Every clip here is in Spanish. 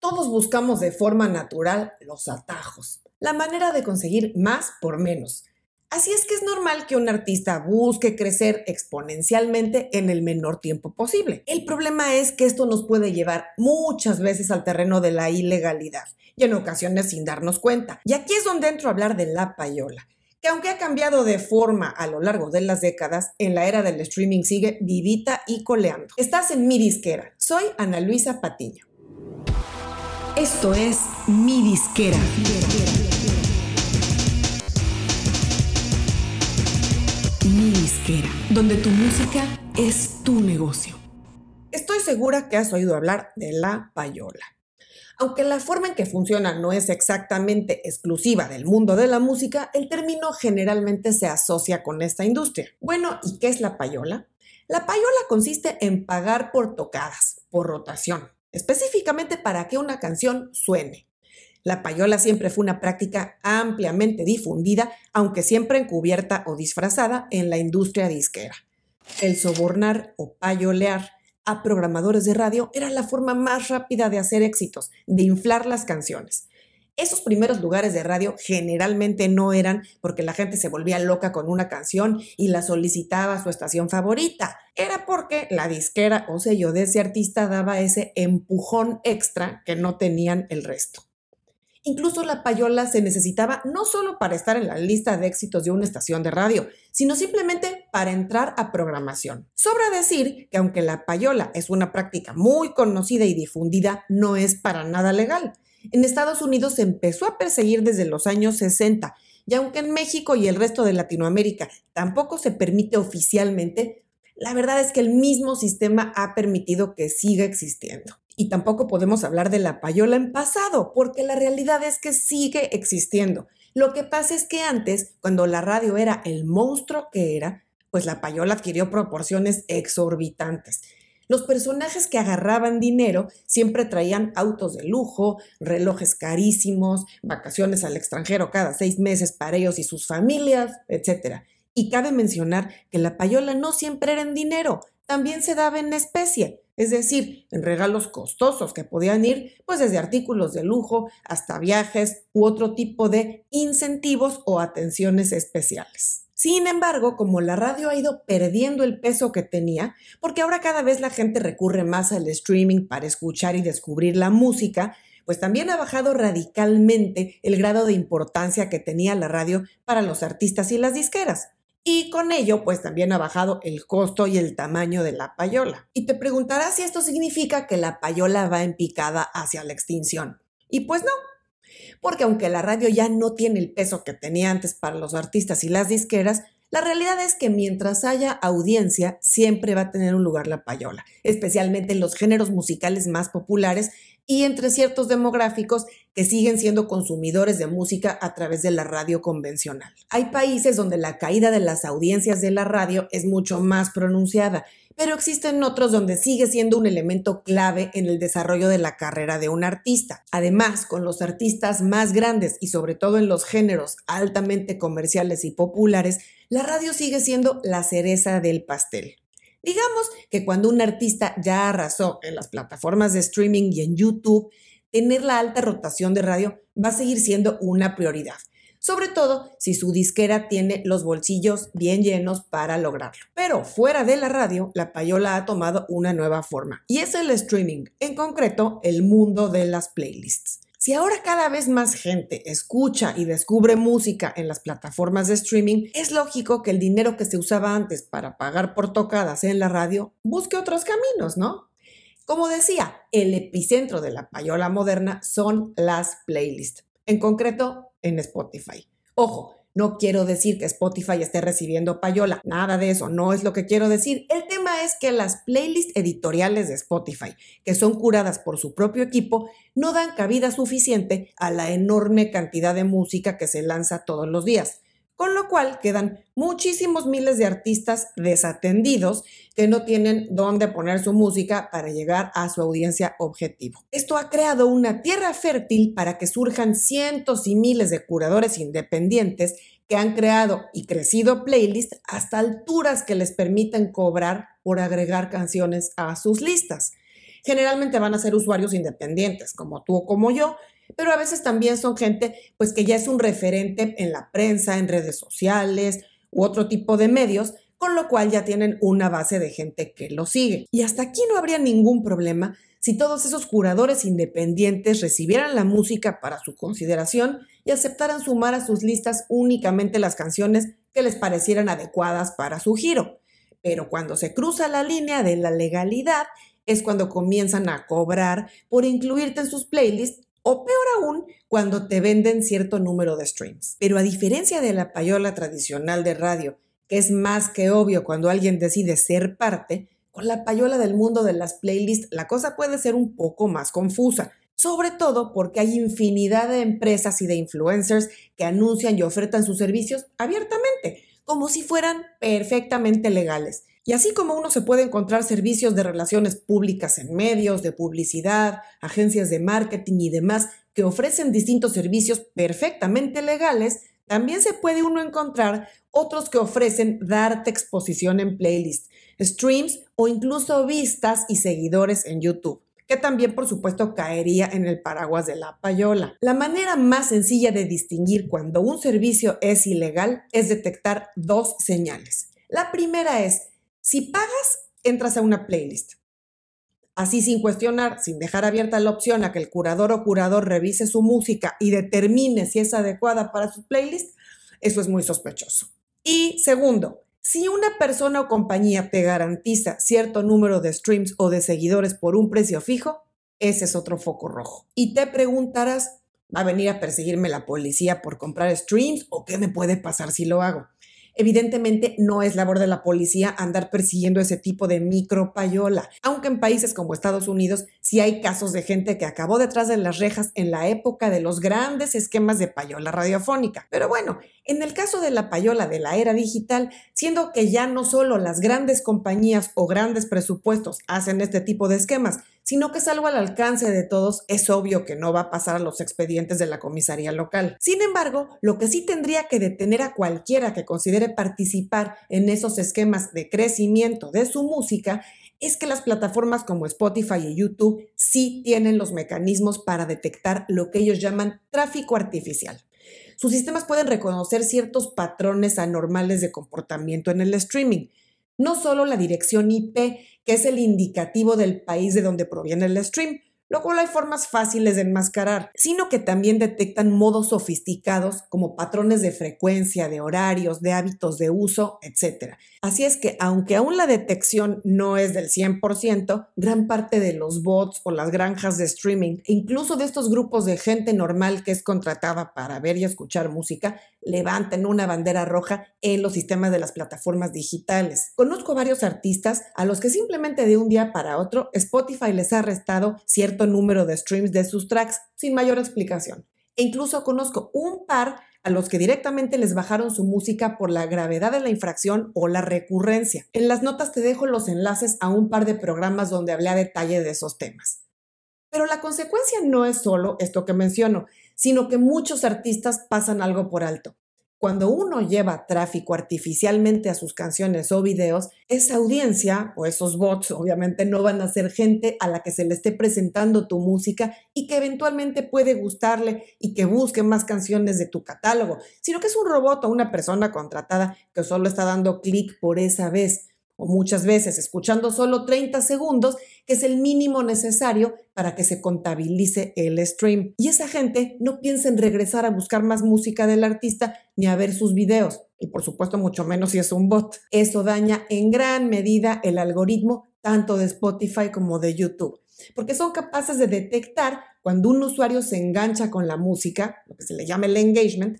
Todos buscamos de forma natural los atajos, la manera de conseguir más por menos. Así es que es normal que un artista busque crecer exponencialmente en el menor tiempo posible. El problema es que esto nos puede llevar muchas veces al terreno de la ilegalidad y en ocasiones sin darnos cuenta. Y aquí es donde entro a hablar de la payola que aunque ha cambiado de forma a lo largo de las décadas, en la era del streaming sigue vivita y coleando. Estás en mi disquera. Soy Ana Luisa Patiño. Esto es mi disquera. Mi disquera, donde tu música es tu negocio. Estoy segura que has oído hablar de la payola. Aunque la forma en que funciona no es exactamente exclusiva del mundo de la música, el término generalmente se asocia con esta industria. Bueno, ¿y qué es la payola? La payola consiste en pagar por tocadas, por rotación, específicamente para que una canción suene. La payola siempre fue una práctica ampliamente difundida, aunque siempre encubierta o disfrazada en la industria disquera. El sobornar o payolear a programadores de radio era la forma más rápida de hacer éxitos, de inflar las canciones. Esos primeros lugares de radio generalmente no eran porque la gente se volvía loca con una canción y la solicitaba a su estación favorita. Era porque la disquera o sello de ese artista daba ese empujón extra que no tenían el resto. Incluso la payola se necesitaba no solo para estar en la lista de éxitos de una estación de radio, sino simplemente para entrar a programación. Sobra decir que aunque la payola es una práctica muy conocida y difundida, no es para nada legal. En Estados Unidos se empezó a perseguir desde los años 60 y aunque en México y el resto de Latinoamérica tampoco se permite oficialmente, la verdad es que el mismo sistema ha permitido que siga existiendo. Y tampoco podemos hablar de la payola en pasado, porque la realidad es que sigue existiendo. Lo que pasa es que antes, cuando la radio era el monstruo que era, pues la payola adquirió proporciones exorbitantes. Los personajes que agarraban dinero siempre traían autos de lujo, relojes carísimos, vacaciones al extranjero cada seis meses para ellos y sus familias, etc. Y cabe mencionar que la payola no siempre era en dinero, también se daba en especie es decir, en regalos costosos que podían ir pues desde artículos de lujo hasta viajes u otro tipo de incentivos o atenciones especiales. Sin embargo, como la radio ha ido perdiendo el peso que tenía, porque ahora cada vez la gente recurre más al streaming para escuchar y descubrir la música, pues también ha bajado radicalmente el grado de importancia que tenía la radio para los artistas y las disqueras y con ello pues también ha bajado el costo y el tamaño de la payola. Y te preguntarás si esto significa que la payola va en picada hacia la extinción. Y pues no, porque aunque la radio ya no tiene el peso que tenía antes para los artistas y las disqueras, la realidad es que mientras haya audiencia, siempre va a tener un lugar la payola, especialmente en los géneros musicales más populares y entre ciertos demográficos que siguen siendo consumidores de música a través de la radio convencional. Hay países donde la caída de las audiencias de la radio es mucho más pronunciada, pero existen otros donde sigue siendo un elemento clave en el desarrollo de la carrera de un artista. Además, con los artistas más grandes y sobre todo en los géneros altamente comerciales y populares, la radio sigue siendo la cereza del pastel. Digamos que cuando un artista ya arrasó en las plataformas de streaming y en YouTube, tener la alta rotación de radio va a seguir siendo una prioridad, sobre todo si su disquera tiene los bolsillos bien llenos para lograrlo. Pero fuera de la radio, la payola ha tomado una nueva forma y es el streaming, en concreto el mundo de las playlists. Si ahora cada vez más gente escucha y descubre música en las plataformas de streaming, es lógico que el dinero que se usaba antes para pagar por tocadas en la radio busque otros caminos, ¿no? Como decía, el epicentro de la payola moderna son las playlists, en concreto en Spotify. Ojo, no quiero decir que Spotify esté recibiendo payola, nada de eso, no es lo que quiero decir. El tema es que las playlists editoriales de Spotify, que son curadas por su propio equipo, no dan cabida suficiente a la enorme cantidad de música que se lanza todos los días con lo cual quedan muchísimos miles de artistas desatendidos que no tienen dónde poner su música para llegar a su audiencia objetivo. Esto ha creado una tierra fértil para que surjan cientos y miles de curadores independientes que han creado y crecido playlists hasta alturas que les permiten cobrar por agregar canciones a sus listas. Generalmente van a ser usuarios independientes, como tú o como yo, pero a veces también son gente pues que ya es un referente en la prensa, en redes sociales u otro tipo de medios, con lo cual ya tienen una base de gente que lo sigue. Y hasta aquí no habría ningún problema si todos esos curadores independientes recibieran la música para su consideración y aceptaran sumar a sus listas únicamente las canciones que les parecieran adecuadas para su giro. Pero cuando se cruza la línea de la legalidad es cuando comienzan a cobrar por incluirte en sus playlists o peor aún, cuando te venden cierto número de streams. Pero a diferencia de la payola tradicional de radio, que es más que obvio cuando alguien decide ser parte, con la payola del mundo de las playlists la cosa puede ser un poco más confusa, sobre todo porque hay infinidad de empresas y de influencers que anuncian y ofertan sus servicios abiertamente, como si fueran perfectamente legales. Y así como uno se puede encontrar servicios de relaciones públicas en medios, de publicidad, agencias de marketing y demás que ofrecen distintos servicios perfectamente legales, también se puede uno encontrar otros que ofrecen darte exposición en playlists, streams o incluso vistas y seguidores en YouTube que también por supuesto caería en el paraguas de la payola. La manera más sencilla de distinguir cuando un servicio es ilegal es detectar dos señales. La primera es, si pagas, entras a una playlist. Así sin cuestionar, sin dejar abierta la opción a que el curador o curador revise su música y determine si es adecuada para su playlist, eso es muy sospechoso. Y segundo, si una persona o compañía te garantiza cierto número de streams o de seguidores por un precio fijo, ese es otro foco rojo. Y te preguntarás, ¿va a venir a perseguirme la policía por comprar streams o qué me puede pasar si lo hago? Evidentemente no es labor de la policía andar persiguiendo ese tipo de micropayola, aunque en países como Estados Unidos sí hay casos de gente que acabó detrás de las rejas en la época de los grandes esquemas de payola radiofónica. Pero bueno, en el caso de la payola de la era digital, siendo que ya no solo las grandes compañías o grandes presupuestos hacen este tipo de esquemas, sino que es algo al alcance de todos, es obvio que no va a pasar a los expedientes de la comisaría local. Sin embargo, lo que sí tendría que detener a cualquiera que considere participar en esos esquemas de crecimiento de su música es que las plataformas como Spotify y YouTube sí tienen los mecanismos para detectar lo que ellos llaman tráfico artificial. Sus sistemas pueden reconocer ciertos patrones anormales de comportamiento en el streaming, no solo la dirección IP, que es el indicativo del país de donde proviene el stream, lo cual hay formas fáciles de enmascarar, sino que también detectan modos sofisticados como patrones de frecuencia, de horarios, de hábitos de uso, etc. Así es que aunque aún la detección no es del 100%, gran parte de los bots o las granjas de streaming, incluso de estos grupos de gente normal que es contratada para ver y escuchar música, levantan una bandera roja en los sistemas de las plataformas digitales. Conozco varios artistas a los que simplemente de un día para otro Spotify les ha restado cierto número de streams de sus tracks sin mayor explicación. E incluso conozco un par a los que directamente les bajaron su música por la gravedad de la infracción o la recurrencia. En las notas te dejo los enlaces a un par de programas donde hablé a detalle de esos temas. Pero la consecuencia no es solo esto que menciono, sino que muchos artistas pasan algo por alto. Cuando uno lleva tráfico artificialmente a sus canciones o videos, esa audiencia o esos bots obviamente no van a ser gente a la que se le esté presentando tu música y que eventualmente puede gustarle y que busque más canciones de tu catálogo, sino que es un robot o una persona contratada que solo está dando clic por esa vez o muchas veces escuchando solo 30 segundos, que es el mínimo necesario para que se contabilice el stream. Y esa gente no piensa en regresar a buscar más música del artista ni a ver sus videos. Y por supuesto, mucho menos si es un bot. Eso daña en gran medida el algoritmo tanto de Spotify como de YouTube, porque son capaces de detectar cuando un usuario se engancha con la música, lo que se le llama el engagement,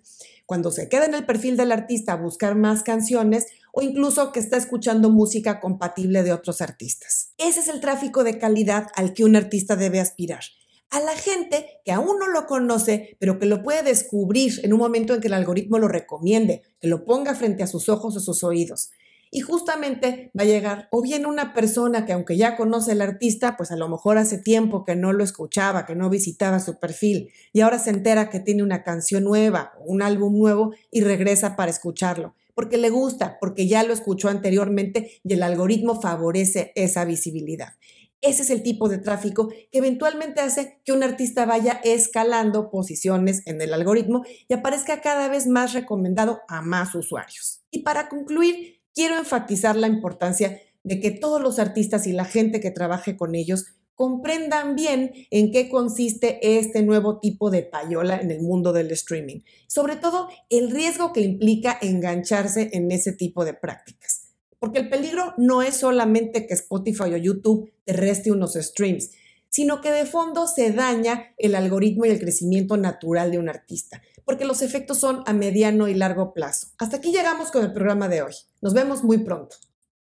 cuando se queda en el perfil del artista a buscar más canciones o incluso que está escuchando música compatible de otros artistas. Ese es el tráfico de calidad al que un artista debe aspirar. A la gente que aún no lo conoce, pero que lo puede descubrir en un momento en que el algoritmo lo recomiende, que lo ponga frente a sus ojos o sus oídos. Y justamente va a llegar o bien una persona que aunque ya conoce al artista, pues a lo mejor hace tiempo que no lo escuchaba, que no visitaba su perfil y ahora se entera que tiene una canción nueva un álbum nuevo y regresa para escucharlo, porque le gusta, porque ya lo escuchó anteriormente y el algoritmo favorece esa visibilidad. Ese es el tipo de tráfico que eventualmente hace que un artista vaya escalando posiciones en el algoritmo y aparezca cada vez más recomendado a más usuarios. Y para concluir, quiero enfatizar la importancia de que todos los artistas y la gente que trabaje con ellos comprendan bien en qué consiste este nuevo tipo de payola en el mundo del streaming. Sobre todo, el riesgo que implica engancharse en ese tipo de prácticas. Porque el peligro no es solamente que Spotify o YouTube te reste unos streams, sino que de fondo se daña el algoritmo y el crecimiento natural de un artista, porque los efectos son a mediano y largo plazo. Hasta aquí llegamos con el programa de hoy. Nos vemos muy pronto.